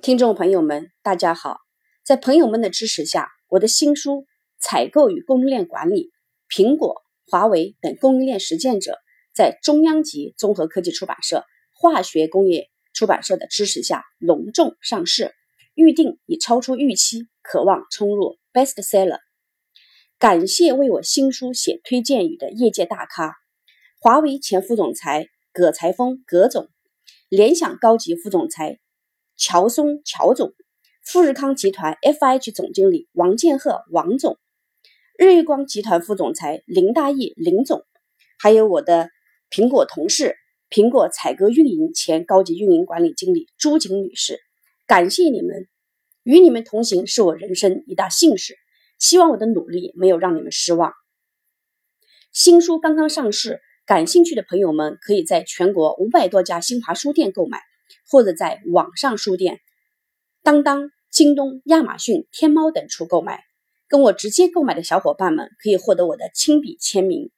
听众朋友们，大家好！在朋友们的支持下，我的新书《采购与供应链管理：苹果、华为等供应链实践者》在中央级综合科技出版社、化学工业出版社的支持下隆重上市，预定已超出预期，渴望冲入 bestseller。感谢为我新书写推荐语的业界大咖：华为前副总裁葛才峰葛总，联想高级副总裁。乔松乔总，富士康集团 FIH 总经理王建鹤王总，日月光集团副总裁林大义林总，还有我的苹果同事，苹果采购运营前高级运营管理经理朱景女士，感谢你们，与你们同行是我人生一大幸事，希望我的努力没有让你们失望。新书刚刚上市，感兴趣的朋友们可以在全国五百多家新华书店购买。或者在网上书店、当当、京东、亚马逊、天猫等处购买。跟我直接购买的小伙伴们可以获得我的亲笔签名。